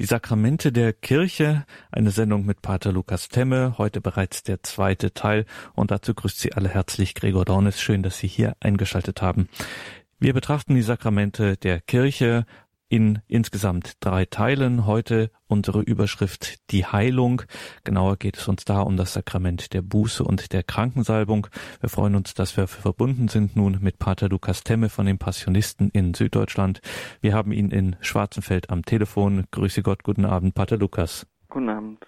Die Sakramente der Kirche, eine Sendung mit Pater Lukas Temme, heute bereits der zweite Teil und dazu grüßt Sie alle herzlich Gregor Dornis. Schön, dass Sie hier eingeschaltet haben. Wir betrachten die Sakramente der Kirche, in insgesamt drei Teilen. Heute unsere Überschrift Die Heilung. Genauer geht es uns da um das Sakrament der Buße und der Krankensalbung. Wir freuen uns, dass wir verbunden sind nun mit Pater Lukas Temme von den Passionisten in Süddeutschland. Wir haben ihn in Schwarzenfeld am Telefon. Grüße Gott, guten Abend, Pater Lukas. Guten Abend.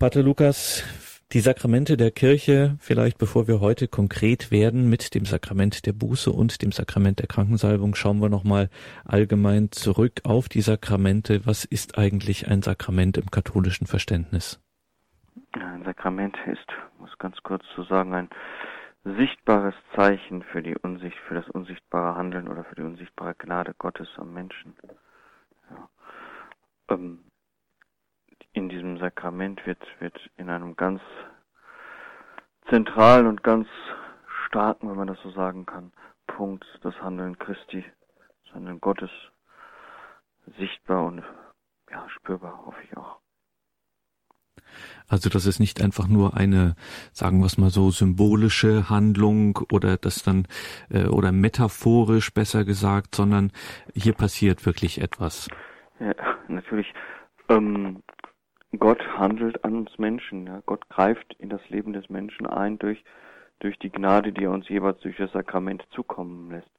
Pater Lukas, die Sakramente der Kirche, vielleicht bevor wir heute konkret werden mit dem Sakrament der Buße und dem Sakrament der Krankensalbung, schauen wir nochmal allgemein zurück auf die Sakramente. Was ist eigentlich ein Sakrament im katholischen Verständnis? Ein Sakrament ist, muss ganz kurz zu sagen, ein sichtbares Zeichen für die Unsicht, für das unsichtbare Handeln oder für die unsichtbare Gnade Gottes am Menschen. Ja. Ähm, in diesem Sakrament wird, wird in einem ganz zentralen und ganz starken, wenn man das so sagen kann, Punkt das Handeln Christi, das Handeln Gottes sichtbar und ja, spürbar, hoffe ich auch. Also das ist nicht einfach nur eine, sagen wir es mal so, symbolische Handlung oder das dann äh, oder metaphorisch besser gesagt, sondern hier passiert wirklich etwas. Ja, natürlich. Ähm, Gott handelt an uns Menschen. Ja. Gott greift in das Leben des Menschen ein durch, durch die Gnade, die er uns jeweils durch das Sakrament zukommen lässt.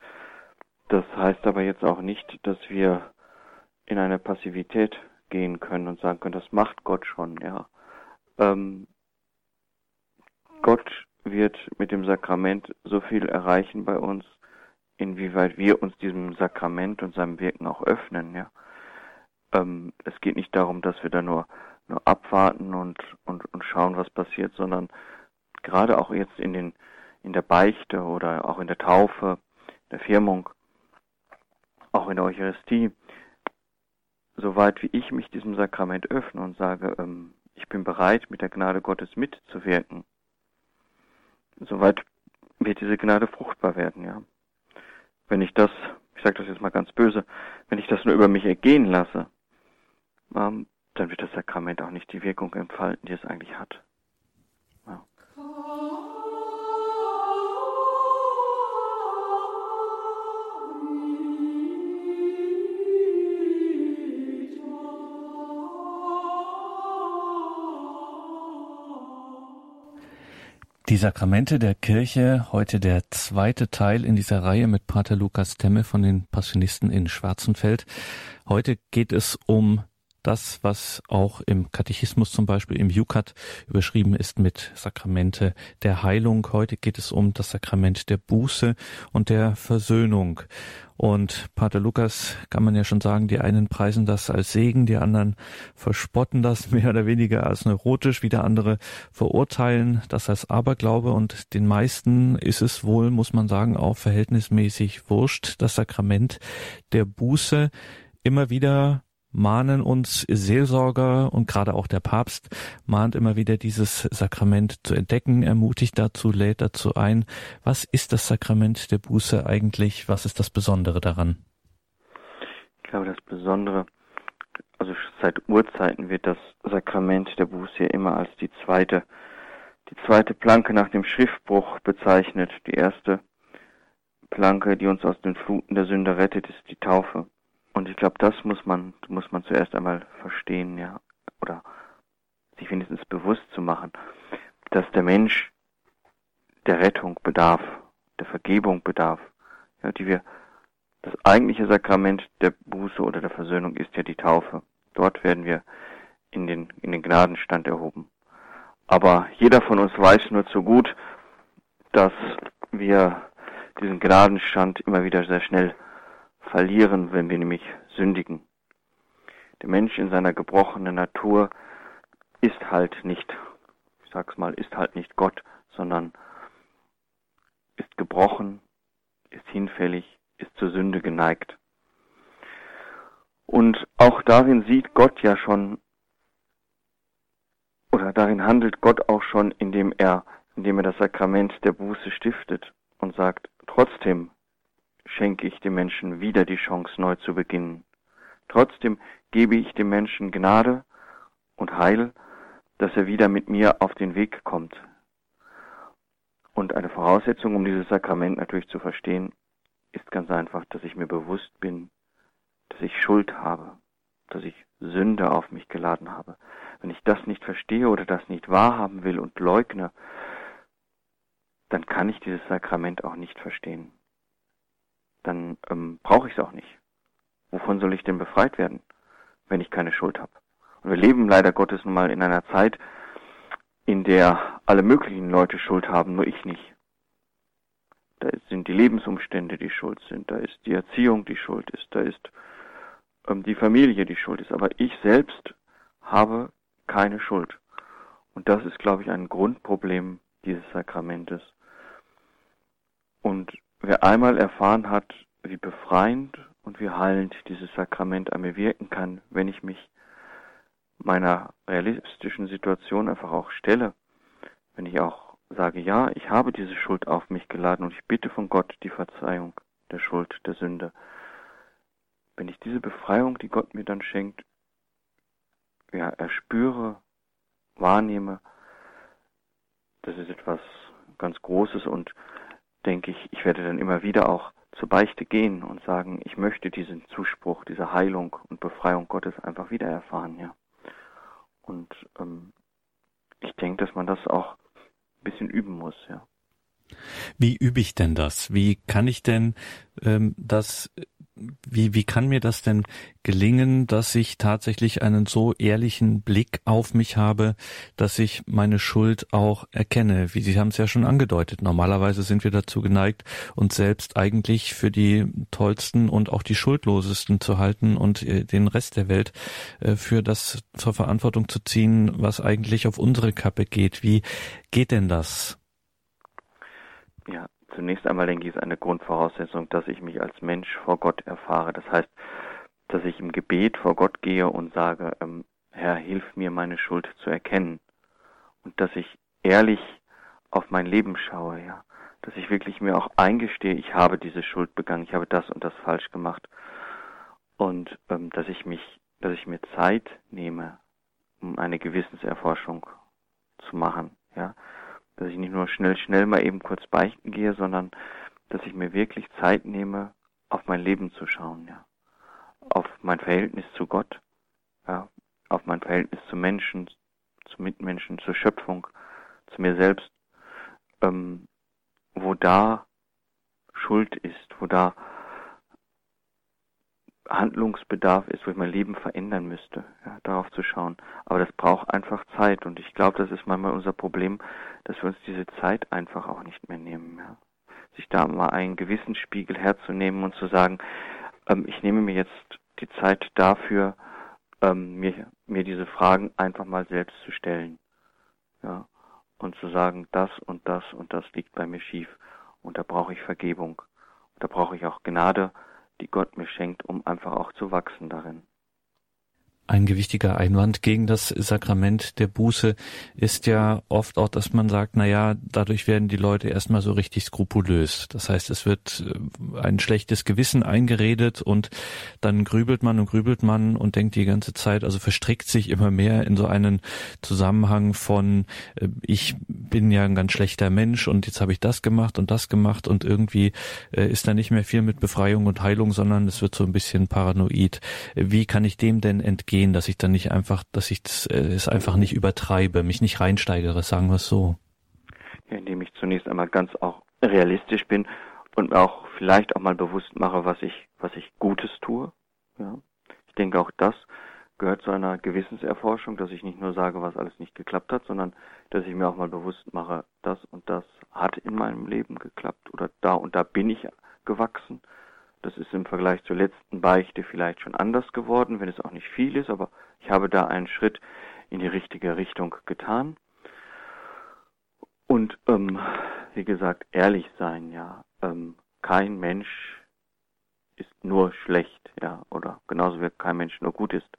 Das heißt aber jetzt auch nicht, dass wir in eine Passivität gehen können und sagen können, das macht Gott schon, ja. Ähm, Gott wird mit dem Sakrament so viel erreichen bei uns, inwieweit wir uns diesem Sakrament und seinem Wirken auch öffnen, ja. Ähm, es geht nicht darum, dass wir da nur nur abwarten und, und, und schauen, was passiert, sondern gerade auch jetzt in den, in der Beichte oder auch in der Taufe, der Firmung, auch in der Eucharistie, soweit wie ich mich diesem Sakrament öffne und sage, ähm, ich bin bereit, mit der Gnade Gottes mitzuwirken, soweit wird diese Gnade fruchtbar werden, ja. Wenn ich das, ich sage das jetzt mal ganz böse, wenn ich das nur über mich ergehen lasse, ähm, dann wird das Sakrament auch nicht die Wirkung entfalten, die es eigentlich hat. Ja. Die Sakramente der Kirche, heute der zweite Teil in dieser Reihe mit Pater Lukas Temme von den Passionisten in Schwarzenfeld. Heute geht es um das, was auch im Katechismus zum Beispiel im Jukat überschrieben ist mit Sakramente der Heilung. Heute geht es um das Sakrament der Buße und der Versöhnung. Und Pater Lukas kann man ja schon sagen, die einen preisen das als Segen, die anderen verspotten das mehr oder weniger als neurotisch, wieder andere verurteilen das als Aberglaube und den meisten ist es wohl, muss man sagen, auch verhältnismäßig wurscht, das Sakrament der Buße immer wieder mahnen uns Seelsorger und gerade auch der Papst mahnt immer wieder dieses Sakrament zu entdecken, ermutigt dazu, lädt dazu ein. Was ist das Sakrament der Buße eigentlich? Was ist das Besondere daran? Ich glaube, das Besondere, also seit Urzeiten wird das Sakrament der Buße immer als die zweite, die zweite Planke nach dem Schriftbruch bezeichnet. Die erste Planke, die uns aus den Fluten der Sünde rettet, ist die Taufe. Und ich glaube, das muss man, muss man zuerst einmal verstehen, ja, oder sich wenigstens bewusst zu machen, dass der Mensch der Rettung bedarf, der Vergebung bedarf, ja, die wir, das eigentliche Sakrament der Buße oder der Versöhnung ist ja die Taufe. Dort werden wir in den, in den Gnadenstand erhoben. Aber jeder von uns weiß nur zu gut, dass wir diesen Gnadenstand immer wieder sehr schnell verlieren, wenn wir nämlich sündigen. Der Mensch in seiner gebrochenen Natur ist halt nicht, ich sag's mal, ist halt nicht Gott, sondern ist gebrochen, ist hinfällig, ist zur Sünde geneigt. Und auch darin sieht Gott ja schon, oder darin handelt Gott auch schon, indem er, indem er das Sakrament der Buße stiftet und sagt, trotzdem schenke ich dem Menschen wieder die Chance, neu zu beginnen. Trotzdem gebe ich dem Menschen Gnade und Heil, dass er wieder mit mir auf den Weg kommt. Und eine Voraussetzung, um dieses Sakrament natürlich zu verstehen, ist ganz einfach, dass ich mir bewusst bin, dass ich Schuld habe, dass ich Sünde auf mich geladen habe. Wenn ich das nicht verstehe oder das nicht wahrhaben will und leugne, dann kann ich dieses Sakrament auch nicht verstehen. Dann ähm, brauche ich es auch nicht. Wovon soll ich denn befreit werden, wenn ich keine Schuld habe? Und wir leben leider Gottes nun mal in einer Zeit, in der alle möglichen Leute Schuld haben, nur ich nicht. Da sind die Lebensumstände, die schuld sind, da ist die Erziehung, die schuld ist, da ist ähm, die Familie, die schuld ist. Aber ich selbst habe keine Schuld. Und das ist, glaube ich, ein Grundproblem dieses Sakramentes. Und wer einmal erfahren hat, wie befreiend und wie heilend dieses Sakrament an mir wirken kann, wenn ich mich meiner realistischen Situation einfach auch stelle, wenn ich auch sage, ja, ich habe diese Schuld auf mich geladen und ich bitte von Gott die Verzeihung der Schuld, der Sünde. Wenn ich diese Befreiung, die Gott mir dann schenkt, ja, erspüre, wahrnehme, das ist etwas ganz Großes und denke ich, ich werde dann immer wieder auch zur Beichte gehen und sagen, ich möchte diesen Zuspruch, diese Heilung und Befreiung Gottes einfach wieder erfahren, ja. Und ähm, ich denke, dass man das auch ein bisschen üben muss, ja. Wie übe ich denn das? Wie kann ich denn ähm, das wie, wie kann mir das denn gelingen, dass ich tatsächlich einen so ehrlichen Blick auf mich habe, dass ich meine Schuld auch erkenne? Wie Sie haben es ja schon angedeutet. Normalerweise sind wir dazu geneigt, uns selbst eigentlich für die tollsten und auch die schuldlosesten zu halten und äh, den Rest der Welt äh, für das zur Verantwortung zu ziehen, was eigentlich auf unsere Kappe geht. Wie geht denn das? Ja, Zunächst einmal denke ich, ist eine Grundvoraussetzung, dass ich mich als Mensch vor Gott erfahre. Das heißt, dass ich im Gebet vor Gott gehe und sage, ähm, Herr, hilf mir, meine Schuld zu erkennen. Und dass ich ehrlich auf mein Leben schaue, ja. Dass ich wirklich mir auch eingestehe, ich habe diese Schuld begangen, ich habe das und das falsch gemacht. Und ähm, dass ich mich, dass ich mir Zeit nehme, um eine Gewissenserforschung zu machen, ja dass ich nicht nur schnell, schnell mal eben kurz beichten gehe, sondern dass ich mir wirklich Zeit nehme, auf mein Leben zu schauen, ja. Auf mein Verhältnis zu Gott, ja, auf mein Verhältnis zu Menschen, zu Mitmenschen, zur Schöpfung, zu mir selbst, ähm, wo da Schuld ist, wo da Handlungsbedarf ist, wo ich mein Leben verändern müsste, ja, darauf zu schauen. Aber das braucht einfach Zeit und ich glaube, das ist manchmal unser Problem, dass wir uns diese Zeit einfach auch nicht mehr nehmen. Ja. Sich da mal einen gewissen Spiegel herzunehmen und zu sagen, ähm, ich nehme mir jetzt die Zeit dafür, ähm, mir, mir diese Fragen einfach mal selbst zu stellen. Ja. Und zu sagen, das und das und das liegt bei mir schief. Und da brauche ich Vergebung. Da brauche ich auch Gnade, die Gott mir schenkt, um einfach auch zu wachsen darin. Ein gewichtiger Einwand gegen das Sakrament der Buße ist ja oft auch, dass man sagt, na ja, dadurch werden die Leute erstmal so richtig skrupulös. Das heißt, es wird äh, ein schlechtes Gewissen eingeredet und dann grübelt man und grübelt man und denkt die ganze Zeit, also verstrickt sich immer mehr in so einen Zusammenhang von, äh, ich bin ja ein ganz schlechter Mensch und jetzt habe ich das gemacht und das gemacht und irgendwie äh, ist da nicht mehr viel mit Befreiung und Heilung, sondern es wird so ein bisschen paranoid. Wie kann ich dem denn entgehen? Gehen, dass ich dann nicht einfach, dass ich äh, es einfach nicht übertreibe, mich nicht reinsteigere, sagen wir es so. Ja, indem ich zunächst einmal ganz auch realistisch bin und auch vielleicht auch mal bewusst mache, was ich, was ich Gutes tue. Ja. Ich denke auch das gehört zu einer Gewissenserforschung, dass ich nicht nur sage, was alles nicht geklappt hat, sondern dass ich mir auch mal bewusst mache, das und das hat in meinem Leben geklappt oder da und da bin ich gewachsen das ist im Vergleich zur letzten Beichte vielleicht schon anders geworden, wenn es auch nicht viel ist, aber ich habe da einen Schritt in die richtige Richtung getan. Und ähm, wie gesagt, ehrlich sein, ja. Ähm, kein Mensch ist nur schlecht, ja, oder genauso wie kein Mensch nur gut ist.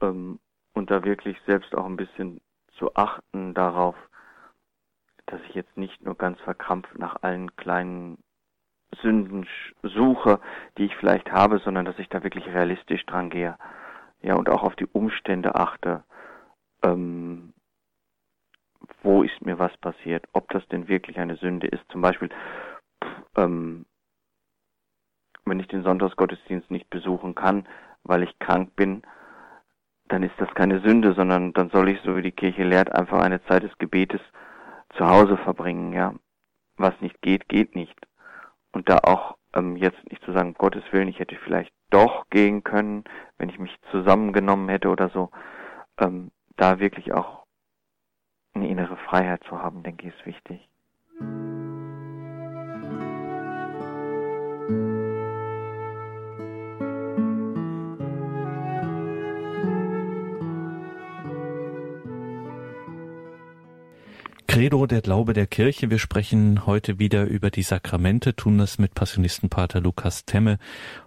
Ähm, und da wirklich selbst auch ein bisschen zu achten darauf, dass ich jetzt nicht nur ganz verkrampft nach allen kleinen Sünden suche, die ich vielleicht habe, sondern dass ich da wirklich realistisch dran gehe. Ja, und auch auf die Umstände achte. Ähm, wo ist mir was passiert? Ob das denn wirklich eine Sünde ist? Zum Beispiel, ähm, wenn ich den Sonntagsgottesdienst nicht besuchen kann, weil ich krank bin, dann ist das keine Sünde, sondern dann soll ich, so wie die Kirche lehrt, einfach eine Zeit des Gebetes zu Hause verbringen, ja. Was nicht geht, geht nicht. Und da auch ähm, jetzt nicht zu sagen, Gottes Willen, ich hätte vielleicht doch gehen können, wenn ich mich zusammengenommen hätte oder so, ähm, da wirklich auch eine innere Freiheit zu haben, denke ich, ist wichtig. Credo, der Glaube der Kirche. Wir sprechen heute wieder über die Sakramente, tun das mit Passionistenpater Lukas Temme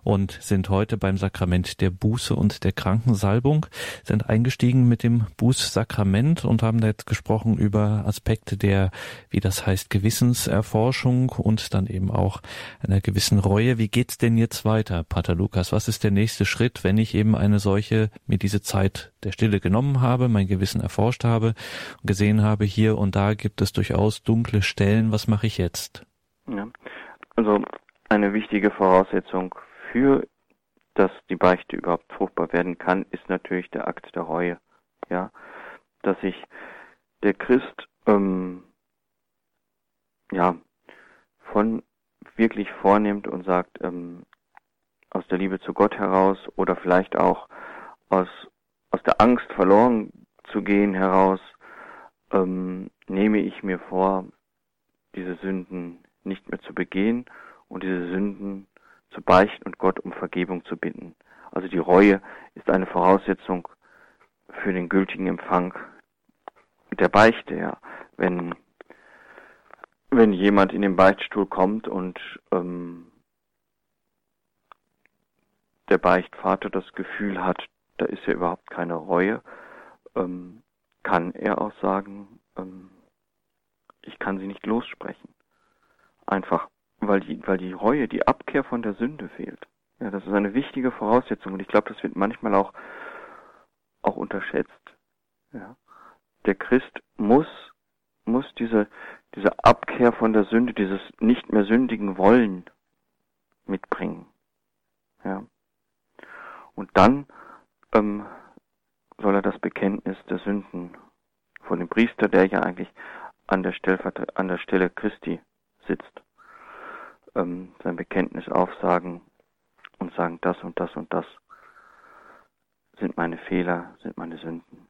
und sind heute beim Sakrament der Buße und der Krankensalbung, sind eingestiegen mit dem Bußsakrament und haben jetzt gesprochen über Aspekte der, wie das heißt, Gewissenserforschung und dann eben auch einer gewissen Reue. Wie geht's denn jetzt weiter, Pater Lukas? Was ist der nächste Schritt, wenn ich eben eine solche, mir diese Zeit der Stille genommen habe, mein Gewissen erforscht habe und gesehen habe, hier und da gibt es durchaus dunkle Stellen. Was mache ich jetzt? Ja, also eine wichtige Voraussetzung für, dass die Beichte überhaupt fruchtbar werden kann, ist natürlich der Akt der Reue. Ja, dass sich der Christ ähm, ja von wirklich vornimmt und sagt, ähm, aus der Liebe zu Gott heraus oder vielleicht auch aus, aus der Angst verloren zu gehen heraus, ähm, nehme ich mir vor, diese Sünden nicht mehr zu begehen und diese Sünden zu beichten und Gott um Vergebung zu bitten. Also die Reue ist eine Voraussetzung für den gültigen Empfang der Beichte, ja. Wenn, wenn jemand in den Beichtstuhl kommt und ähm, der Beichtvater das Gefühl hat, da ist ja überhaupt keine Reue, ähm, kann er auch sagen, ähm, ich kann sie nicht lossprechen. Einfach, weil die, weil die Reue, die Abkehr von der Sünde fehlt. Ja, das ist eine wichtige Voraussetzung und ich glaube, das wird manchmal auch, auch unterschätzt. Ja. Der Christ muss, muss diese, diese Abkehr von der Sünde, dieses nicht mehr sündigen Wollen mitbringen. Ja. Und dann ähm, soll er das Bekenntnis der Sünden von dem Priester, der ja eigentlich an der, an der Stelle Christi sitzt, ähm, sein Bekenntnis aufsagen und sagen, das und das und das sind meine Fehler, sind meine Sünden.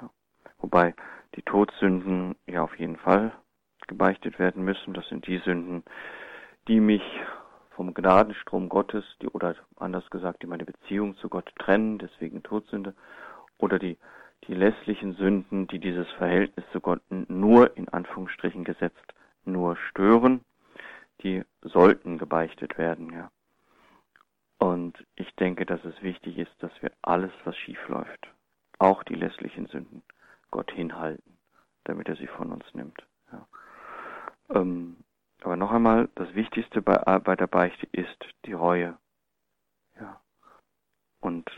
Ja. Wobei die Todsünden ja auf jeden Fall gebeichtet werden müssen. Das sind die Sünden, die mich vom Gnadenstrom Gottes, die, oder anders gesagt, die meine Beziehung zu Gott trennen, deswegen Todsünde, oder die die lässlichen Sünden, die dieses Verhältnis zu Gott nur in Anführungsstrichen gesetzt nur stören, die sollten gebeichtet werden, ja. Und ich denke, dass es wichtig ist, dass wir alles, was schief läuft, auch die lässlichen Sünden, Gott hinhalten, damit er sie von uns nimmt. Ja. Ähm, aber noch einmal, das Wichtigste bei, bei der Beichte ist die Reue. Ja. Und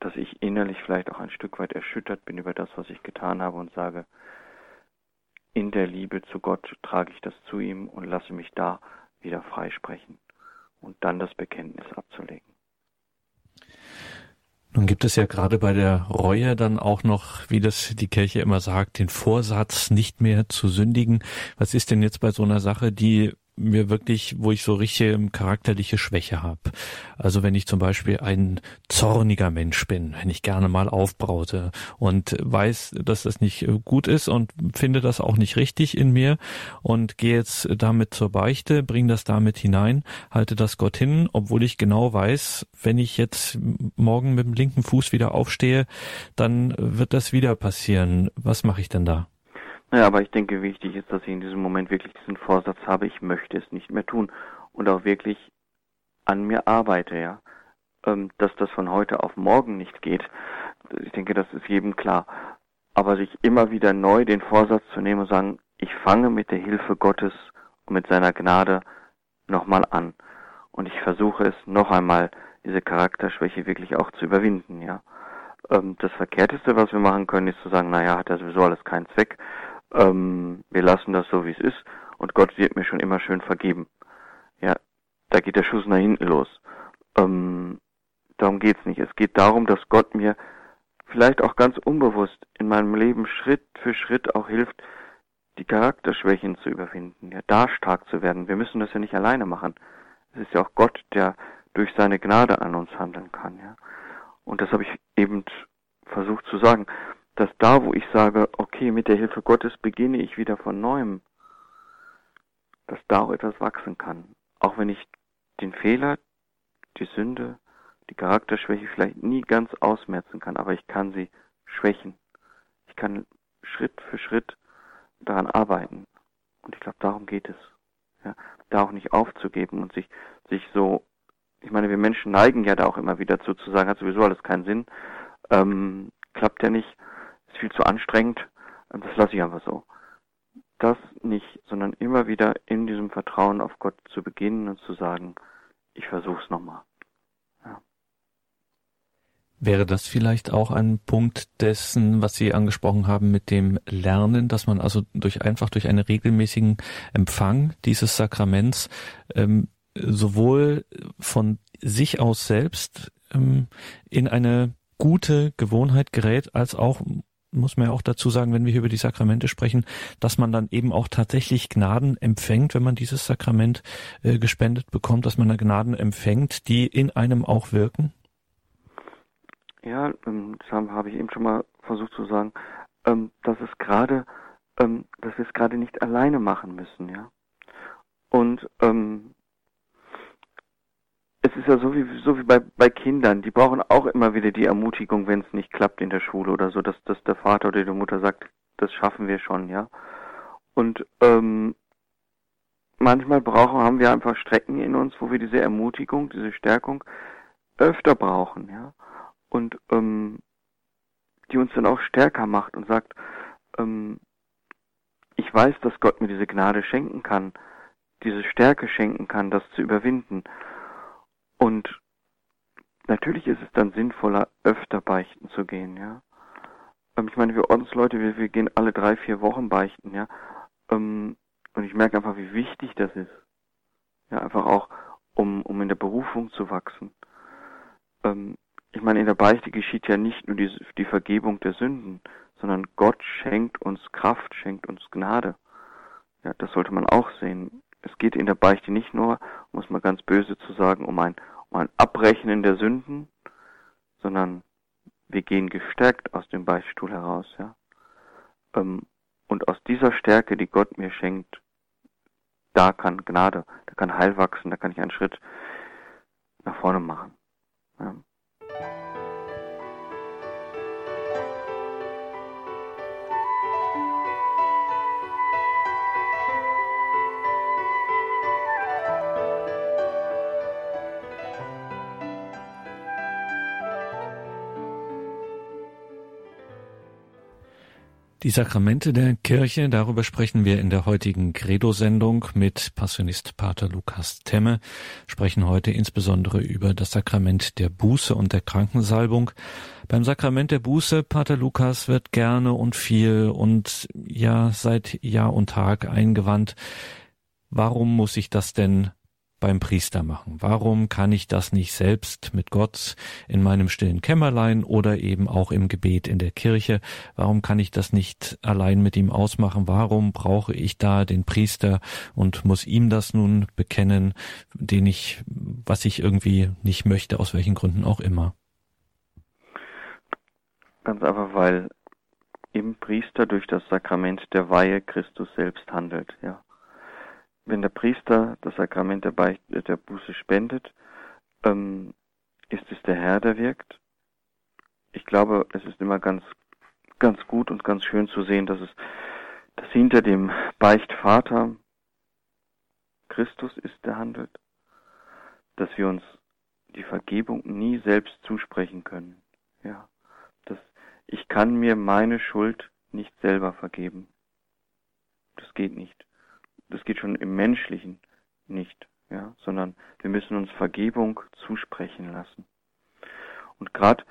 dass ich innerlich vielleicht auch ein Stück weit erschüttert bin über das, was ich getan habe und sage, in der Liebe zu Gott trage ich das zu ihm und lasse mich da wieder freisprechen und dann das Bekenntnis abzulegen. Nun gibt es ja gerade bei der Reue dann auch noch, wie das die Kirche immer sagt, den Vorsatz, nicht mehr zu sündigen. Was ist denn jetzt bei so einer Sache, die mir wirklich, wo ich so richtige charakterliche Schwäche habe. Also wenn ich zum Beispiel ein zorniger Mensch bin, wenn ich gerne mal aufbraute und weiß, dass das nicht gut ist und finde das auch nicht richtig in mir und gehe jetzt damit zur Beichte, bringe das damit hinein, halte das Gott hin, obwohl ich genau weiß, wenn ich jetzt morgen mit dem linken Fuß wieder aufstehe, dann wird das wieder passieren. Was mache ich denn da? Ja, aber ich denke, wichtig ist, dass ich in diesem Moment wirklich diesen Vorsatz habe, ich möchte es nicht mehr tun und auch wirklich an mir arbeite, ja. Ähm, dass das von heute auf morgen nicht geht, ich denke, das ist jedem klar. Aber sich immer wieder neu den Vorsatz zu nehmen und sagen, ich fange mit der Hilfe Gottes und mit seiner Gnade nochmal an. Und ich versuche es noch einmal, diese Charakterschwäche wirklich auch zu überwinden, ja. Ähm, das Verkehrteste, was wir machen können, ist zu sagen, naja, hat ja sowieso alles keinen Zweck. Ähm, wir lassen das so, wie es ist und Gott wird mir schon immer schön vergeben. Ja, da geht der Schuss nach hinten los. Ähm, darum geht's nicht. Es geht darum, dass Gott mir vielleicht auch ganz unbewusst in meinem Leben Schritt für Schritt auch hilft, die Charakterschwächen zu überwinden, ja, da stark zu werden. Wir müssen das ja nicht alleine machen. Es ist ja auch Gott, der durch seine Gnade an uns handeln kann, ja. Und das habe ich eben versucht zu sagen, dass da, wo ich sage, okay, mit der Hilfe Gottes beginne ich wieder von neuem, dass da auch etwas wachsen kann. Auch wenn ich den Fehler, die Sünde, die Charakterschwäche vielleicht nie ganz ausmerzen kann, aber ich kann sie schwächen. Ich kann Schritt für Schritt daran arbeiten. Und ich glaube, darum geht es. Ja, da auch nicht aufzugeben und sich, sich so, ich meine, wir Menschen neigen ja da auch immer wieder zu, zu sagen, hat sowieso alles keinen Sinn, ähm, klappt ja nicht, ist viel zu anstrengend, das lasse ich einfach so. Das nicht, sondern immer wieder in diesem Vertrauen auf Gott zu beginnen und zu sagen, ich versuch's nochmal. Wäre das vielleicht auch ein Punkt dessen, was Sie angesprochen haben mit dem Lernen, dass man also durch einfach durch einen regelmäßigen Empfang dieses Sakraments ähm, sowohl von sich aus selbst ähm, in eine gute Gewohnheit gerät, als auch muss man ja auch dazu sagen, wenn wir hier über die Sakramente sprechen, dass man dann eben auch tatsächlich Gnaden empfängt, wenn man dieses Sakrament äh, gespendet bekommt, dass man da Gnaden empfängt, die in einem auch wirken? Ja, ähm, das habe ich eben schon mal versucht zu sagen, ähm, dass es gerade, ähm, dass wir es gerade nicht alleine machen müssen, ja. Und es ist ja so wie so wie bei bei Kindern, die brauchen auch immer wieder die Ermutigung, wenn es nicht klappt in der Schule oder so, dass dass der Vater oder die Mutter sagt, das schaffen wir schon, ja. Und ähm, manchmal brauchen haben wir einfach Strecken in uns, wo wir diese Ermutigung, diese Stärkung öfter brauchen, ja und ähm, die uns dann auch stärker macht und sagt, ähm, ich weiß, dass Gott mir diese Gnade schenken kann, diese Stärke schenken kann, das zu überwinden. Und natürlich ist es dann sinnvoller, öfter beichten zu gehen, ja. Ähm, ich meine, wir Ordensleute, wir, wir gehen alle drei, vier Wochen beichten, ja. Ähm, und ich merke einfach, wie wichtig das ist. Ja, einfach auch, um, um in der Berufung zu wachsen. Ähm, ich meine, in der Beichte geschieht ja nicht nur die, die Vergebung der Sünden, sondern Gott schenkt uns Kraft, schenkt uns Gnade. Ja, das sollte man auch sehen. Es geht in der Beichte nicht nur, um es mal ganz böse zu sagen, um ein, ein Abrechnen der Sünden, sondern wir gehen gestärkt aus dem Beichtstuhl heraus, ja. Ähm, und aus dieser Stärke, die Gott mir schenkt, da kann Gnade, da kann Heil wachsen, da kann ich einen Schritt nach vorne machen. Ja. Die Sakramente der Kirche, darüber sprechen wir in der heutigen Credo-Sendung mit Passionist Pater Lukas Temme, sprechen heute insbesondere über das Sakrament der Buße und der Krankensalbung. Beim Sakrament der Buße, Pater Lukas, wird gerne und viel und ja seit Jahr und Tag eingewandt. Warum muss ich das denn beim Priester machen? Warum kann ich das nicht selbst mit Gott in meinem stillen Kämmerlein oder eben auch im Gebet in der Kirche? Warum kann ich das nicht allein mit ihm ausmachen? Warum brauche ich da den Priester und muss ihm das nun bekennen, den ich, was ich irgendwie nicht möchte, aus welchen Gründen auch immer? Ganz einfach, weil im Priester durch das Sakrament der Weihe Christus selbst handelt, ja. Wenn der Priester das Sakrament der, Beichte, der Buße spendet, ähm, ist es der Herr, der wirkt. Ich glaube, es ist immer ganz, ganz gut und ganz schön zu sehen, dass es, dass hinter dem Beichtvater Christus ist, der handelt. Dass wir uns die Vergebung nie selbst zusprechen können. Ja. dass ich kann mir meine Schuld nicht selber vergeben. Das geht nicht das geht schon im Menschlichen nicht, ja, sondern wir müssen uns Vergebung zusprechen lassen. Und gerade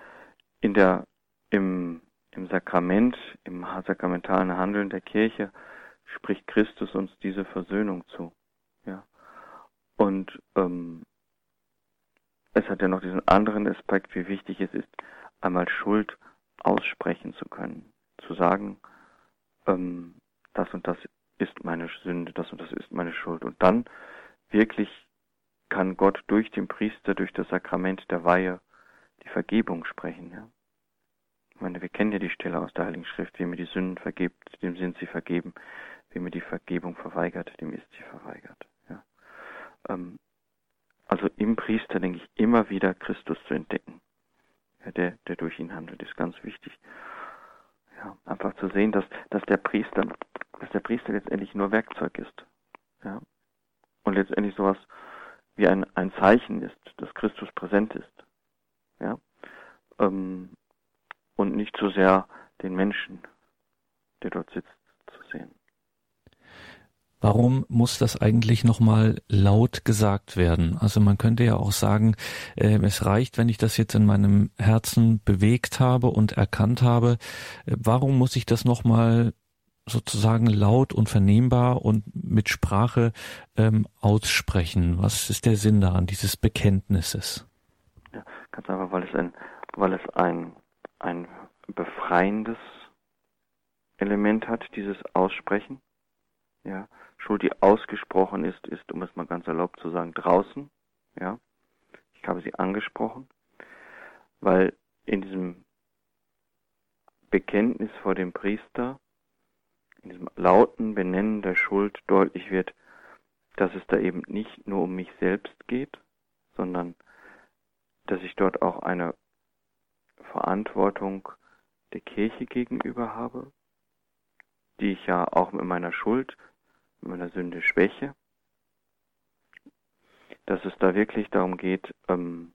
in der, im, im Sakrament, im sakramentalen Handeln der Kirche spricht Christus uns diese Versöhnung zu, ja. Und ähm, es hat ja noch diesen anderen Aspekt, wie wichtig es ist, einmal Schuld aussprechen zu können, zu sagen, ähm, das und das ist meine Sünde, das und das ist meine Schuld. Und dann wirklich kann Gott durch den Priester, durch das Sakrament der Weihe die Vergebung sprechen. Ja? Ich meine, wir kennen ja die Stelle aus der Heiligen Schrift, wem mir die Sünden vergibt, dem sind sie vergeben, wem mir die Vergebung verweigert, dem ist sie verweigert. Ja? Ähm, also im Priester, denke ich, immer wieder Christus zu entdecken, ja, der, der durch ihn handelt, ist ganz wichtig. Ja, einfach zu sehen, dass, dass der Priester, dass der Priester letztendlich nur Werkzeug ist. Ja. Und letztendlich sowas wie ein, ein Zeichen ist, dass Christus präsent ist. Ja. Ähm, und nicht so sehr den Menschen, der dort sitzt, zu sehen. Warum muss das eigentlich nochmal laut gesagt werden? Also man könnte ja auch sagen, äh, es reicht, wenn ich das jetzt in meinem Herzen bewegt habe und erkannt habe. Äh, warum muss ich das nochmal sozusagen laut und vernehmbar und mit Sprache ähm, aussprechen? Was ist der Sinn daran, dieses Bekenntnisses? Ja, ganz einfach, weil es ein, weil es ein, ein befreiendes Element hat, dieses Aussprechen. Ja, Schuld, die ausgesprochen ist, ist, um es mal ganz erlaubt zu sagen, draußen. Ja, ich habe sie angesprochen, weil in diesem Bekenntnis vor dem Priester, in diesem lauten Benennen der Schuld deutlich wird, dass es da eben nicht nur um mich selbst geht, sondern dass ich dort auch eine Verantwortung der Kirche gegenüber habe, die ich ja auch mit meiner Schuld meiner Sünde Schwäche, dass es da wirklich darum geht, ähm,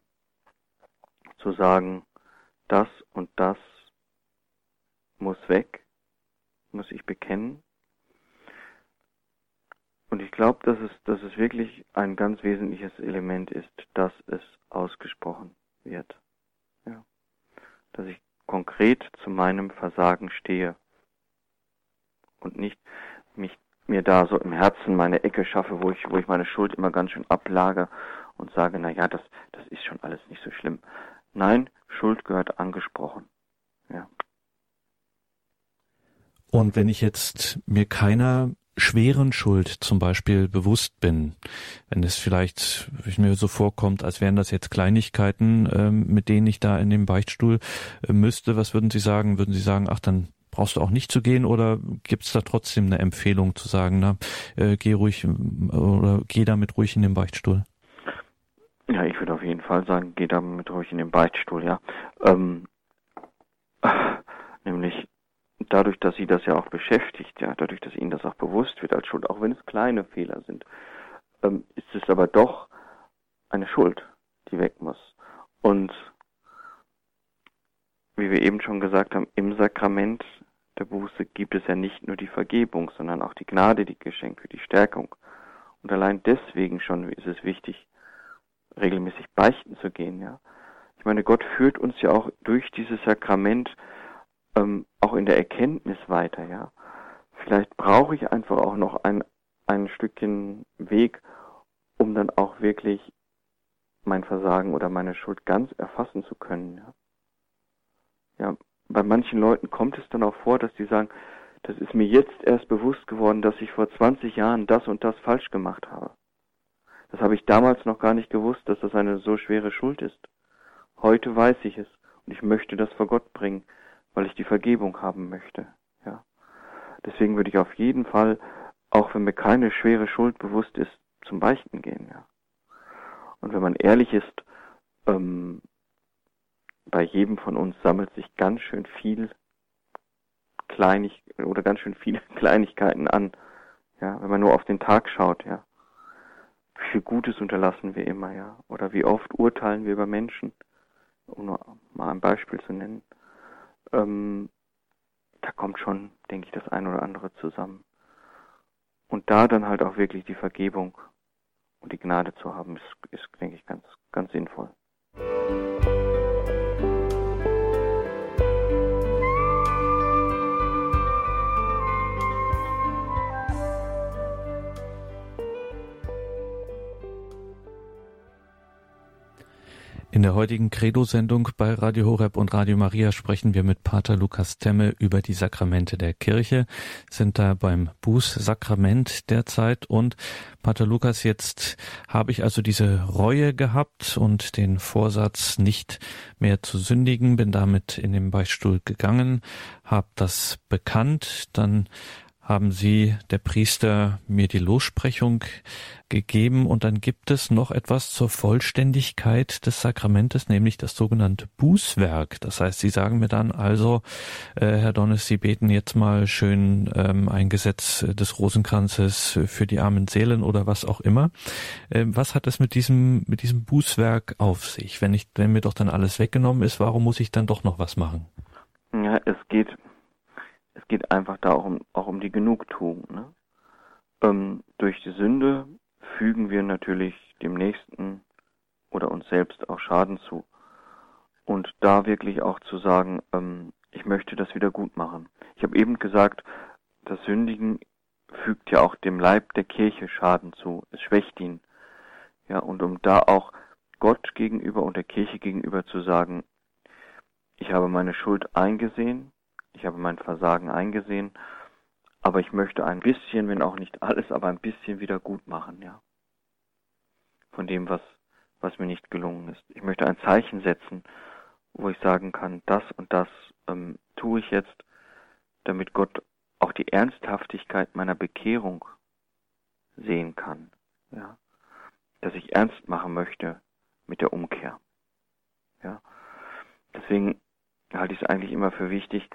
zu sagen, das und das muss weg, muss ich bekennen. Und ich glaube, dass es, dass es wirklich ein ganz wesentliches Element ist, dass es ausgesprochen wird. Ja. Dass ich konkret zu meinem Versagen stehe und nicht mich mir da so im Herzen meine Ecke schaffe, wo ich, wo ich meine Schuld immer ganz schön ablage und sage, na ja, das, das ist schon alles nicht so schlimm. Nein, Schuld gehört angesprochen. Ja. Und wenn ich jetzt mir keiner schweren Schuld zum Beispiel bewusst bin, wenn es vielleicht mir so vorkommt, als wären das jetzt Kleinigkeiten, ähm, mit denen ich da in den Beichtstuhl äh, müsste, was würden Sie sagen? Würden Sie sagen, ach, dann brauchst du auch nicht zu gehen oder gibt es da trotzdem eine Empfehlung zu sagen, na, äh, geh ruhig oder geh damit ruhig in den Beichtstuhl? Ja, ich würde auf jeden Fall sagen, geh damit ruhig in den Beichtstuhl, ja. Ähm, nämlich dadurch, dass sie das ja auch beschäftigt, ja, dadurch, dass ihnen das auch bewusst wird als Schuld, auch wenn es kleine Fehler sind, ähm, ist es aber doch eine Schuld, die weg muss. Und wie wir eben schon gesagt haben, im Sakrament der Buße gibt es ja nicht nur die Vergebung, sondern auch die Gnade, die Geschenke, die Stärkung. Und allein deswegen schon ist es wichtig, regelmäßig beichten zu gehen, ja. Ich meine, Gott führt uns ja auch durch dieses Sakrament ähm, auch in der Erkenntnis weiter, ja. Vielleicht brauche ich einfach auch noch ein, ein Stückchen Weg, um dann auch wirklich mein Versagen oder meine Schuld ganz erfassen zu können, ja. Ja, bei manchen Leuten kommt es dann auch vor, dass die sagen, das ist mir jetzt erst bewusst geworden, dass ich vor 20 Jahren das und das falsch gemacht habe. Das habe ich damals noch gar nicht gewusst, dass das eine so schwere Schuld ist. Heute weiß ich es und ich möchte das vor Gott bringen, weil ich die Vergebung haben möchte. Ja. Deswegen würde ich auf jeden Fall, auch wenn mir keine schwere Schuld bewusst ist, zum Beichten gehen. Ja. Und wenn man ehrlich ist, ähm, bei jedem von uns sammelt sich ganz schön viel Kleinig oder ganz schön viele Kleinigkeiten an. Ja, wenn man nur auf den Tag schaut, ja. Wie viel Gutes unterlassen wir immer, ja. Oder wie oft urteilen wir über Menschen, um nur mal ein Beispiel zu nennen. Ähm, da kommt schon, denke ich, das ein oder andere zusammen. Und da dann halt auch wirklich die Vergebung und die Gnade zu haben, ist, ist denke ich, ganz, ganz sinnvoll. In der heutigen Credo-Sendung bei Radio Horeb und Radio Maria sprechen wir mit Pater Lukas Temme über die Sakramente der Kirche, sind da beim Bußsakrament derzeit und Pater Lukas, jetzt habe ich also diese Reue gehabt und den Vorsatz, nicht mehr zu sündigen, bin damit in den Beichtstuhl gegangen, habe das bekannt, dann haben Sie, der Priester, mir die Lossprechung gegeben und dann gibt es noch etwas zur Vollständigkeit des Sakramentes, nämlich das sogenannte Bußwerk. Das heißt, Sie sagen mir dann also, äh, Herr Donnes, Sie beten jetzt mal schön ähm, ein Gesetz des Rosenkranzes für die armen Seelen oder was auch immer. Äh, was hat es mit diesem, mit diesem Bußwerk auf sich? Wenn ich, wenn mir doch dann alles weggenommen ist, warum muss ich dann doch noch was machen? Ja, es geht geht einfach da auch um, auch um die Genugtuung. Ne? Ähm, durch die Sünde fügen wir natürlich dem Nächsten oder uns selbst auch Schaden zu. Und da wirklich auch zu sagen, ähm, ich möchte das wieder gut machen. Ich habe eben gesagt, das Sündigen fügt ja auch dem Leib der Kirche Schaden zu. Es schwächt ihn. Ja, und um da auch Gott gegenüber und der Kirche gegenüber zu sagen, ich habe meine Schuld eingesehen, ich habe mein Versagen eingesehen, aber ich möchte ein bisschen, wenn auch nicht alles, aber ein bisschen wieder gut machen, ja. Von dem, was, was mir nicht gelungen ist. Ich möchte ein Zeichen setzen, wo ich sagen kann, das und das ähm, tue ich jetzt, damit Gott auch die Ernsthaftigkeit meiner Bekehrung sehen kann, ja. Dass ich ernst machen möchte mit der Umkehr, ja. Deswegen halte ich es eigentlich immer für wichtig,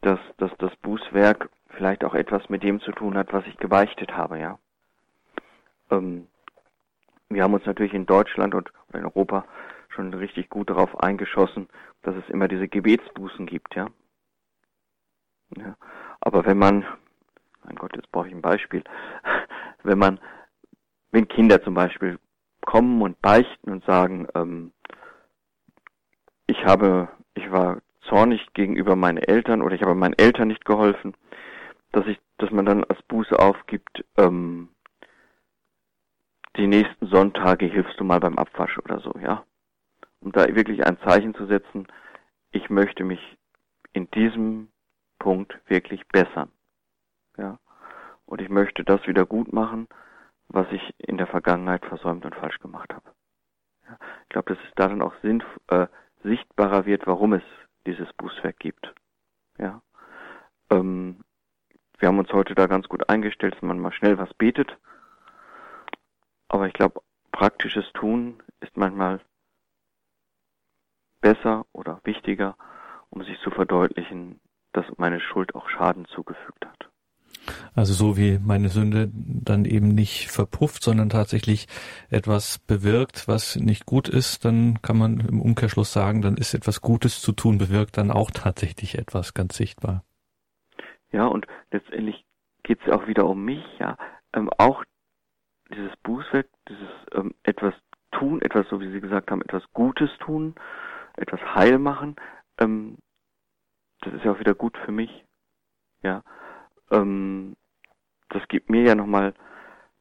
dass, dass das Bußwerk vielleicht auch etwas mit dem zu tun hat, was ich gebeichtet habe, ja. Ähm, wir haben uns natürlich in Deutschland und in Europa schon richtig gut darauf eingeschossen, dass es immer diese Gebetsbußen gibt, ja. ja. Aber wenn man, mein Gott, jetzt brauche ich ein Beispiel, wenn man, wenn Kinder zum Beispiel kommen und beichten und sagen, ähm, ich habe, ich war zornig gegenüber meinen Eltern oder ich habe meinen Eltern nicht geholfen, dass ich, dass man dann als Buße aufgibt, ähm, die nächsten Sonntage hilfst du mal beim Abwasch oder so, ja. Um da wirklich ein Zeichen zu setzen, ich möchte mich in diesem Punkt wirklich bessern, ja. Und ich möchte das wieder gut machen, was ich in der Vergangenheit versäumt und falsch gemacht habe. Ja. Ich glaube, dass es da dann auch sinn, äh, sichtbarer wird, warum es dieses Bußwerk gibt. Ja. Ähm, wir haben uns heute da ganz gut eingestellt, dass man mal schnell was betet. Aber ich glaube, praktisches Tun ist manchmal besser oder wichtiger, um sich zu verdeutlichen, dass meine Schuld auch Schaden zugefügt hat. Also so wie meine Sünde dann eben nicht verpufft, sondern tatsächlich etwas bewirkt, was nicht gut ist, dann kann man im Umkehrschluss sagen, dann ist etwas Gutes zu tun, bewirkt dann auch tatsächlich etwas ganz sichtbar. Ja, und letztendlich geht es auch wieder um mich, ja. Ähm, auch dieses Bußwerk, dieses ähm, etwas tun, etwas, so wie Sie gesagt haben, etwas Gutes tun, etwas heil machen, ähm, das ist ja auch wieder gut für mich. Ja ähm, das gibt mir ja nochmal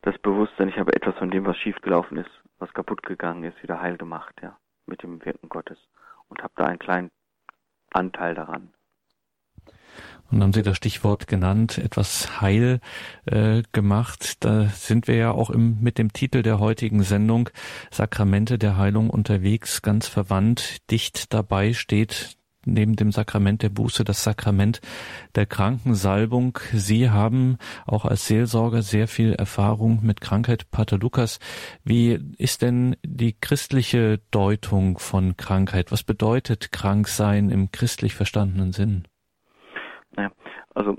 das Bewusstsein, ich habe etwas von dem, was schiefgelaufen ist, was kaputt gegangen ist, wieder heil gemacht, ja, mit dem Wirken Gottes. Und habe da einen kleinen Anteil daran. Und haben Sie das Stichwort genannt, etwas heil äh, gemacht. Da sind wir ja auch im, mit dem Titel der heutigen Sendung Sakramente der Heilung unterwegs, ganz verwandt. Dicht dabei steht neben dem Sakrament der Buße das Sakrament der Krankensalbung. Sie haben auch als Seelsorger sehr viel Erfahrung mit Krankheit. Pater Lukas, wie ist denn die christliche Deutung von Krankheit? Was bedeutet Kranksein im christlich verstandenen Sinn? Ja, also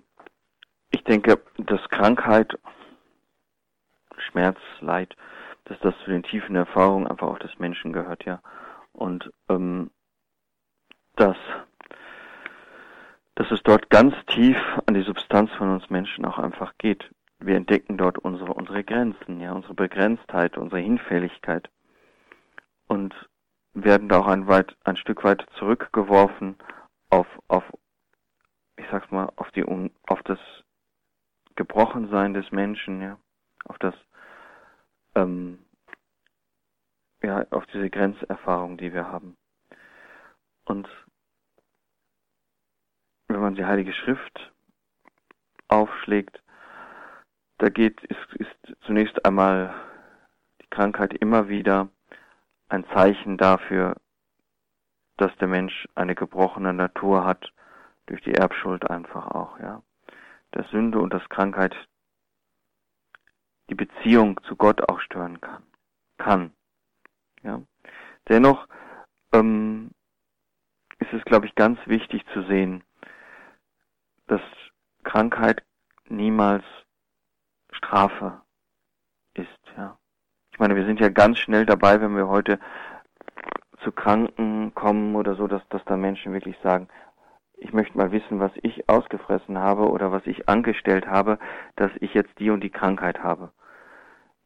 ich denke, dass Krankheit, Schmerz, Leid, dass das zu den tiefen Erfahrungen einfach auch des Menschen gehört, ja. Und ähm, dass, dass es dort ganz tief an die Substanz von uns Menschen auch einfach geht. wir entdecken dort unsere, unsere Grenzen, ja, unsere Begrenztheit, unsere Hinfälligkeit und werden da auch ein, weit, ein Stück weit zurückgeworfen auf, auf, ich sag's mal, auf die, auf das Gebrochensein des Menschen, ja, auf das, ähm, ja, auf diese Grenzerfahrung, die wir haben. Und wenn man die Heilige Schrift aufschlägt, da geht, ist, ist zunächst einmal die Krankheit immer wieder ein Zeichen dafür, dass der Mensch eine gebrochene Natur hat, durch die Erbschuld einfach auch, ja. Dass Sünde und das Krankheit die Beziehung zu Gott auch stören kann. Kann. Ja. Dennoch ähm, ist es, glaube ich, ganz wichtig zu sehen, dass Krankheit niemals Strafe ist, ja. Ich meine, wir sind ja ganz schnell dabei, wenn wir heute zu Kranken kommen oder so, dass, dass da Menschen wirklich sagen, ich möchte mal wissen, was ich ausgefressen habe oder was ich angestellt habe, dass ich jetzt die und die Krankheit habe.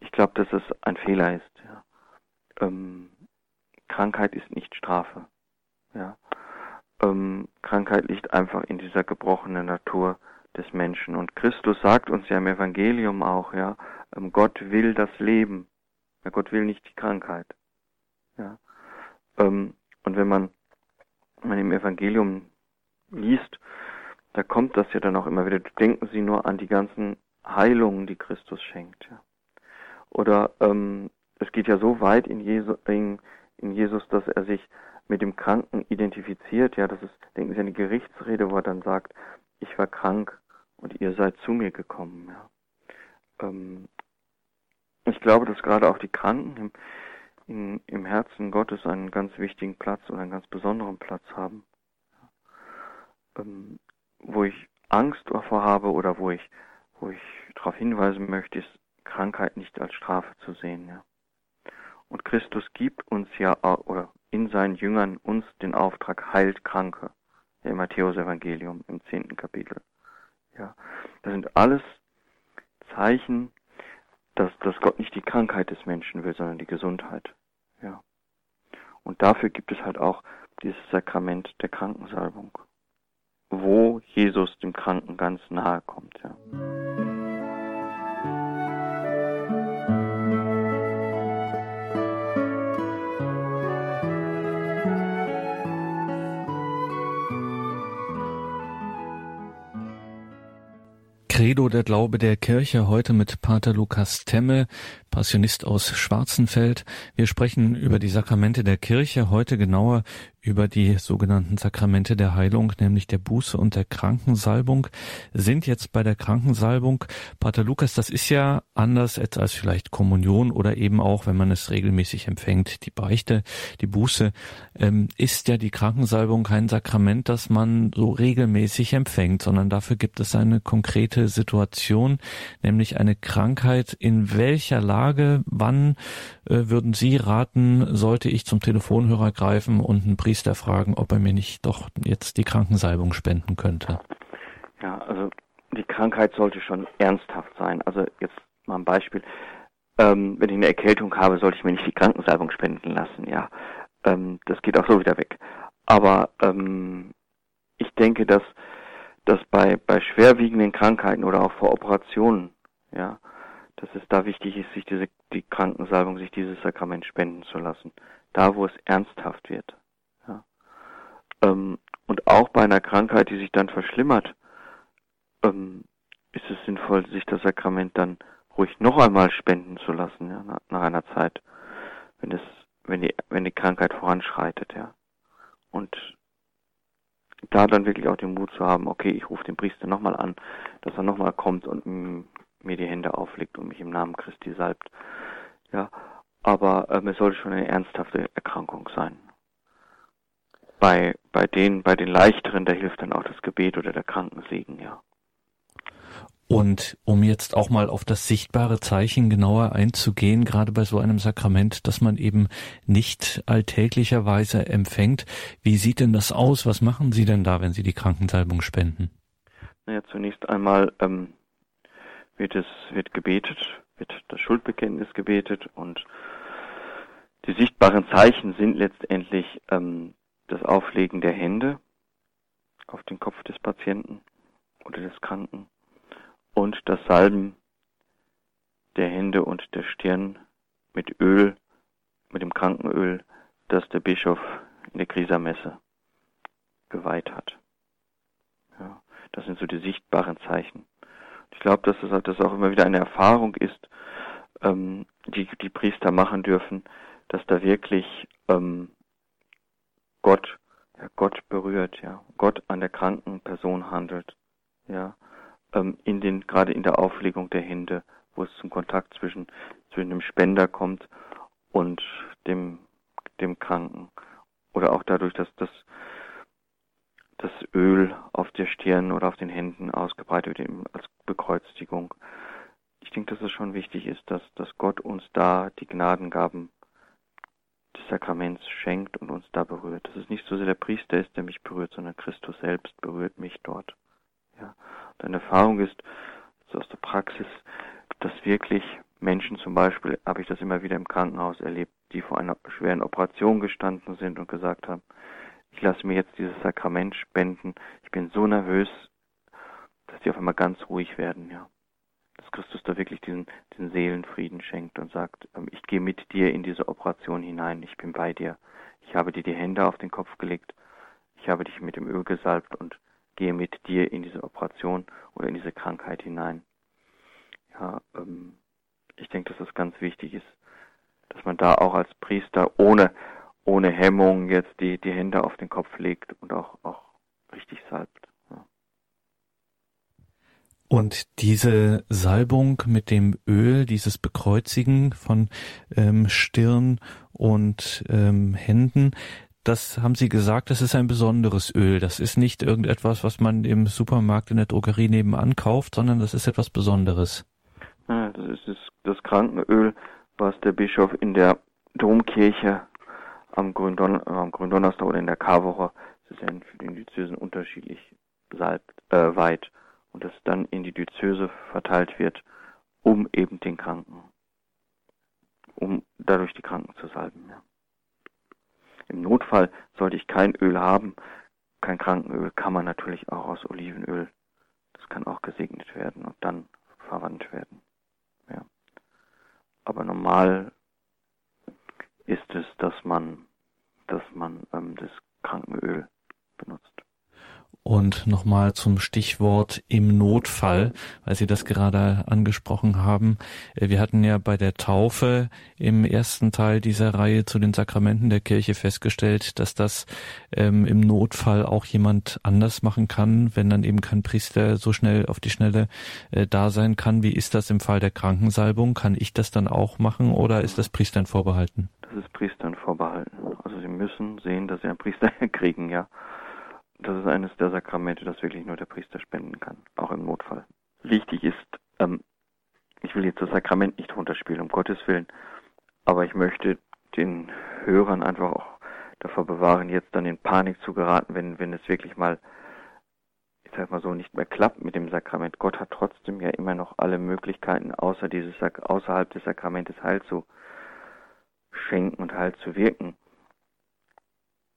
Ich glaube, dass es ein Fehler ist. Ja. Ähm, Krankheit ist nicht Strafe. Ja. Ähm, Krankheit liegt einfach in dieser gebrochenen Natur des Menschen. Und Christus sagt uns ja im Evangelium auch, ja, ähm, Gott will das Leben. Ja, Gott will nicht die Krankheit. Ja. Ähm, und wenn man, man im Evangelium liest, da kommt das ja dann auch immer wieder. Denken Sie nur an die ganzen Heilungen, die Christus schenkt. Ja. Oder ähm, es geht ja so weit in, Jesu, in, in Jesus, dass er sich mit dem Kranken identifiziert. Ja, das ist, denken Sie die Gerichtsrede, wo er dann sagt, ich war krank und ihr seid zu mir gekommen. Ja. Ähm, ich glaube, dass gerade auch die Kranken im, in, im Herzen Gottes einen ganz wichtigen Platz und einen ganz besonderen Platz haben. Ähm, wo ich Angst davor habe oder wo ich, wo ich darauf hinweisen möchte, ist Krankheit nicht als Strafe zu sehen. Ja. Und Christus gibt uns ja, oder in seinen Jüngern uns den Auftrag, heilt Kranke. Ja, Im Matthäus Evangelium im zehnten Kapitel. Ja, das sind alles Zeichen dass, dass Gott nicht die Krankheit des Menschen will, sondern die Gesundheit. Ja. Und dafür gibt es halt auch dieses Sakrament der Krankensalbung, wo Jesus dem Kranken ganz nahe kommt. Ja. Credo der Glaube der Kirche heute mit Pater Lukas Temme, Passionist aus Schwarzenfeld. Wir sprechen über die Sakramente der Kirche, heute genauer über die sogenannten Sakramente der Heilung, nämlich der Buße und der Krankensalbung, sind jetzt bei der Krankensalbung. Pater Lukas, das ist ja anders als vielleicht Kommunion oder eben auch, wenn man es regelmäßig empfängt, die Beichte, die Buße, ähm, ist ja die Krankensalbung kein Sakrament, das man so regelmäßig empfängt, sondern dafür gibt es eine konkrete Situation, nämlich eine Krankheit, in welcher Lage, wann würden Sie raten, sollte ich zum Telefonhörer greifen und einen Priester fragen, ob er mir nicht doch jetzt die Krankensalbung spenden könnte? Ja, also die Krankheit sollte schon ernsthaft sein. Also jetzt mal ein Beispiel. Ähm, wenn ich eine Erkältung habe, sollte ich mir nicht die Krankensalbung spenden lassen. Ja, ähm, das geht auch so wieder weg. Aber ähm, ich denke, dass, dass bei, bei schwerwiegenden Krankheiten oder auch vor Operationen, ja, dass es da wichtig ist, sich diese, die Krankensalbung, sich dieses Sakrament spenden zu lassen. Da, wo es ernsthaft wird. Ja. Ähm, und auch bei einer Krankheit, die sich dann verschlimmert, ähm, ist es sinnvoll, sich das Sakrament dann ruhig noch einmal spenden zu lassen, ja, nach, nach einer Zeit, wenn es, wenn die, wenn die Krankheit voranschreitet, ja. Und da dann wirklich auch den Mut zu haben, okay, ich rufe den Priester nochmal an, dass er nochmal kommt und mir die Hände auflegt und mich im Namen Christi salbt. Ja, aber ähm, es sollte schon eine ernsthafte Erkrankung sein. Bei, bei den, bei den leichteren, da hilft dann auch das Gebet oder der Krankensegen, ja. Und um jetzt auch mal auf das sichtbare Zeichen genauer einzugehen, gerade bei so einem Sakrament, das man eben nicht alltäglicherweise empfängt, wie sieht denn das aus? Was machen Sie denn da, wenn Sie die Krankensalbung spenden? Naja, zunächst einmal ähm, wird es, wird gebetet, wird das Schuldbekenntnis gebetet und die sichtbaren Zeichen sind letztendlich ähm, das Auflegen der Hände auf den Kopf des Patienten oder des Kranken und das Salben der Hände und der Stirn mit Öl, mit dem Krankenöl, das der Bischof in der Krisamesse geweiht hat. Ja, das sind so die sichtbaren Zeichen. Ich glaube, dass das, das auch immer wieder eine Erfahrung ist, ähm, die die Priester machen dürfen, dass da wirklich ähm, Gott, ja, Gott berührt, ja, Gott an der kranken Person handelt, ja, ähm, in den gerade in der Auflegung der Hände, wo es zum Kontakt zwischen zwischen dem Spender kommt und dem dem Kranken. Oder auch dadurch, dass das das Öl auf der Stirn oder auf den Händen ausgebreitet wird als Bekreuzigung. Ich denke, dass es schon wichtig ist, dass, dass Gott uns da die Gnadengaben des Sakraments schenkt und uns da berührt. Dass es nicht so sehr der Priester ist, der mich berührt, sondern Christus selbst berührt mich dort. Ja. Und eine Erfahrung ist, aus der Praxis, dass wirklich Menschen zum Beispiel, habe ich das immer wieder im Krankenhaus erlebt, die vor einer schweren Operation gestanden sind und gesagt haben, ich lasse mir jetzt dieses Sakrament spenden. Ich bin so nervös, dass die auf einmal ganz ruhig werden, ja. Dass Christus da wirklich diesen, diesen Seelenfrieden schenkt und sagt, ähm, ich gehe mit dir in diese Operation hinein, ich bin bei dir. Ich habe dir die Hände auf den Kopf gelegt, ich habe dich mit dem Öl gesalbt und gehe mit dir in diese Operation oder in diese Krankheit hinein. Ja, ähm, ich denke, dass das ganz wichtig ist, dass man da auch als Priester ohne ohne Hemmung jetzt die, die Hände auf den Kopf legt und auch, auch richtig salbt. Ja. Und diese Salbung mit dem Öl, dieses Bekreuzigen von ähm, Stirn und ähm, Händen, das haben Sie gesagt, das ist ein besonderes Öl. Das ist nicht irgendetwas, was man im Supermarkt in der Drogerie nebenan kauft, sondern das ist etwas Besonderes. Ja, das ist das, das Krankenöl, was der Bischof in der Domkirche am Gründon am Gründonnerstag oder in der Karwoche, das ist ja für den Diözesen unterschiedlich salbt, äh, weit und das dann in die Diözese verteilt wird, um eben den Kranken, um dadurch die Kranken zu salben. Ja. Im Notfall sollte ich kein Öl haben, kein Krankenöl, kann man natürlich auch aus Olivenöl. Das kann auch gesegnet werden und dann verwandt werden. Ja. Aber normal ist es, dass man, dass man ähm, das Krankenöl benutzt. Und nochmal zum Stichwort im Notfall, weil Sie das gerade angesprochen haben. Äh, wir hatten ja bei der Taufe im ersten Teil dieser Reihe zu den Sakramenten der Kirche festgestellt, dass das ähm, im Notfall auch jemand anders machen kann, wenn dann eben kein Priester so schnell auf die Schnelle äh, da sein kann. Wie ist das im Fall der Krankensalbung? Kann ich das dann auch machen oder ist das Priestern vorbehalten? Das ist Priestern vorbehalten. Also sie müssen sehen, dass sie einen Priester kriegen, ja. Das ist eines der Sakramente, das wirklich nur der Priester spenden kann, auch im Notfall. Wichtig ist, ähm, ich will jetzt das Sakrament nicht runterspielen, um Gottes Willen, aber ich möchte den Hörern einfach auch davor bewahren, jetzt dann in Panik zu geraten, wenn, wenn es wirklich mal, ich sag mal so, nicht mehr klappt mit dem Sakrament. Gott hat trotzdem ja immer noch alle Möglichkeiten, außer dieses, außerhalb des Sakramentes Heil zu schenken und Heil zu wirken.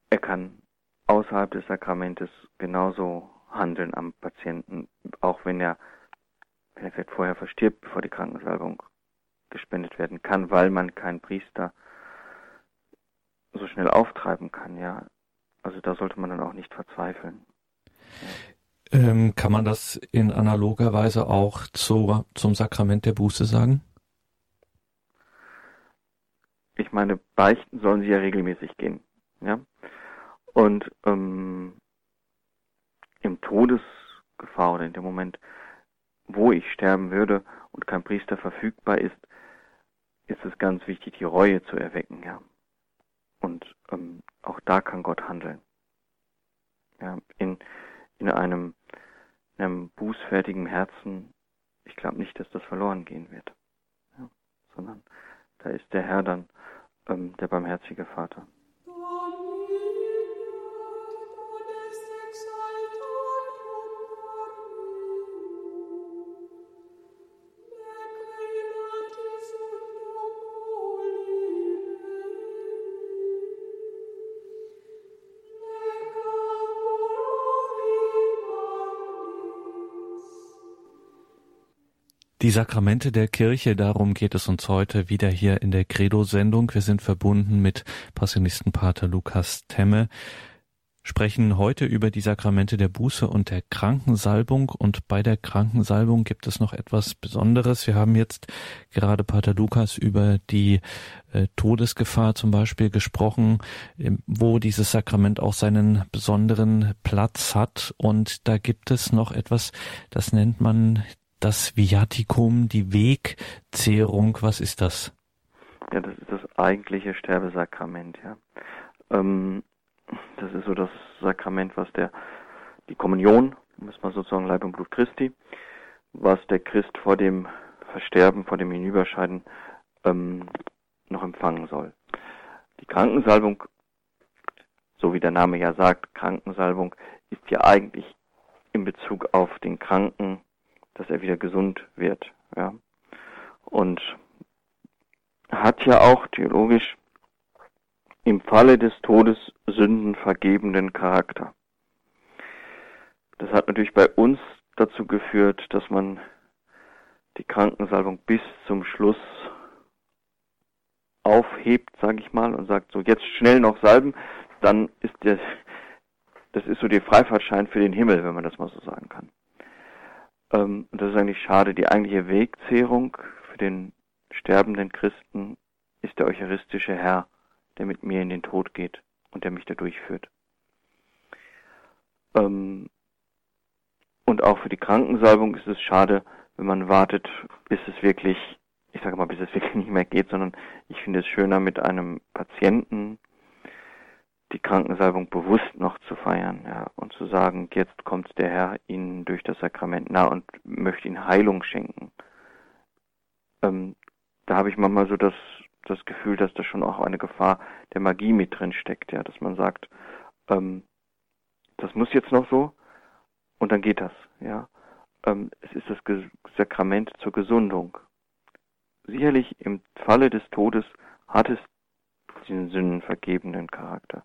Er kann außerhalb des Sakramentes genauso handeln am Patienten, auch wenn er, wenn er vielleicht vorher verstirbt, bevor die Krankensalbung gespendet werden kann, weil man keinen Priester so schnell auftreiben kann, ja. Also da sollte man dann auch nicht verzweifeln. Ähm, kann man das in analoger Weise auch zu, zum Sakrament der Buße sagen? Ich meine, beichten sollen sie ja regelmäßig gehen, ja. Und ähm, im Todesgefahr oder in dem Moment, wo ich sterben würde und kein Priester verfügbar ist, ist es ganz wichtig, die Reue zu erwecken, ja. Und ähm, auch da kann Gott handeln. Ja, in, in einem, in einem bußfertigen Herzen, ich glaube nicht, dass das verloren gehen wird. Ja, sondern da ist der Herr dann ähm, der barmherzige Vater. Die Sakramente der Kirche, darum geht es uns heute wieder hier in der Credo-Sendung. Wir sind verbunden mit Passionistenpater Lukas Temme, sprechen heute über die Sakramente der Buße und der Krankensalbung. Und bei der Krankensalbung gibt es noch etwas Besonderes. Wir haben jetzt gerade Pater Lukas über die äh, Todesgefahr zum Beispiel gesprochen, wo dieses Sakrament auch seinen besonderen Platz hat. Und da gibt es noch etwas, das nennt man das Viaticum, die Wegzehrung, was ist das? Ja, das ist das eigentliche Sterbesakrament, ja. Ähm, das ist so das Sakrament, was der, die Kommunion, das mal sozusagen Leib und Blut Christi, was der Christ vor dem Versterben, vor dem Hinüberscheiden ähm, noch empfangen soll. Die Krankensalbung, so wie der Name ja sagt, Krankensalbung, ist ja eigentlich in Bezug auf den Kranken dass er wieder gesund wird. Ja. Und hat ja auch theologisch im Falle des Todes Sünden vergebenden Charakter. Das hat natürlich bei uns dazu geführt, dass man die Krankensalbung bis zum Schluss aufhebt, sage ich mal, und sagt so jetzt schnell noch salben, dann ist der, das ist so der Freifahrtschein für den Himmel, wenn man das mal so sagen kann. Ähm, und das ist eigentlich schade. Die eigentliche Wegzehrung für den sterbenden Christen ist der eucharistische Herr, der mit mir in den Tod geht und der mich da durchführt. Ähm, und auch für die Krankensalbung ist es schade, wenn man wartet, bis es wirklich, ich sage mal, bis es wirklich nicht mehr geht, sondern ich finde es schöner mit einem Patienten, die Krankensalbung bewusst noch zu feiern ja, und zu sagen, jetzt kommt der Herr Ihnen durch das Sakrament nah und möchte Ihnen Heilung schenken. Ähm, da habe ich manchmal so das, das Gefühl, dass da schon auch eine Gefahr der Magie mit drin steckt, ja, dass man sagt, ähm, das muss jetzt noch so und dann geht das, ja. Ähm, es ist das Sakrament zur Gesundung. Sicherlich im Falle des Todes hat es diesen sündenvergebenden Charakter.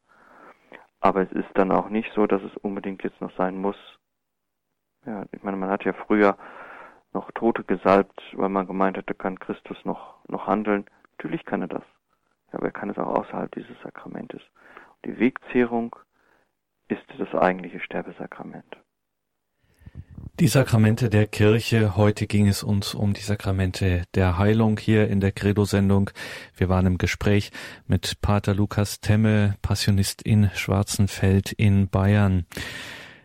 Aber es ist dann auch nicht so, dass es unbedingt jetzt noch sein muss. Ja, ich meine, man hat ja früher noch Tote gesalbt, weil man gemeint hatte, kann Christus noch, noch handeln. Natürlich kann er das. Aber er kann es auch außerhalb dieses Sakramentes. die Wegzehrung ist das eigentliche Sterbesakrament. Die Sakramente der Kirche. Heute ging es uns um die Sakramente der Heilung hier in der Credo-Sendung. Wir waren im Gespräch mit Pater Lukas Temme, Passionist in Schwarzenfeld in Bayern.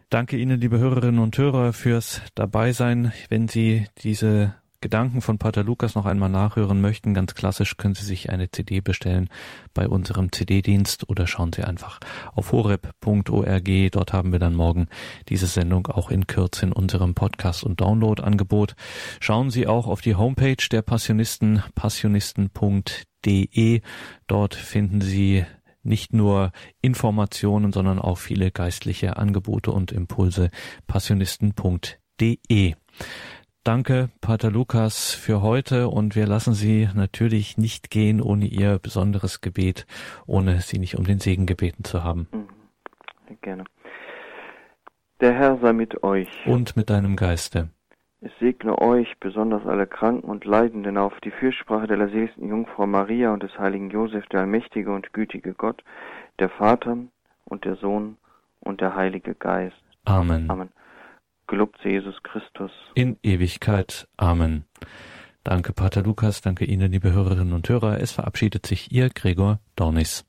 Danke Ihnen, liebe Hörerinnen und Hörer, fürs Dabeisein. Wenn Sie diese Gedanken von Pater Lukas noch einmal nachhören möchten, ganz klassisch können Sie sich eine CD bestellen bei unserem CD-Dienst oder schauen Sie einfach auf horeb.org. Dort haben wir dann morgen diese Sendung auch in Kürze in unserem Podcast- und Download-Angebot. Schauen Sie auch auf die Homepage der Passionisten, passionisten.de. Dort finden Sie nicht nur Informationen, sondern auch viele geistliche Angebote und Impulse passionisten.de. Danke, Pater Lukas, für heute und wir lassen Sie natürlich nicht gehen ohne Ihr besonderes Gebet, ohne Sie nicht um den Segen gebeten zu haben. Mhm. Gerne. Der Herr sei mit euch. Und mit deinem Geiste. Es segne euch, besonders alle Kranken und Leidenden, auf die Fürsprache der seligsten Jungfrau Maria und des heiligen Josef, der allmächtige und gütige Gott, der Vater und der Sohn und der Heilige Geist. Amen. Amen. Gelobt sei Jesus Christus. In Ewigkeit. Amen. Danke, Pater Lukas. Danke Ihnen, liebe Hörerinnen und Hörer. Es verabschiedet sich Ihr Gregor Dornis.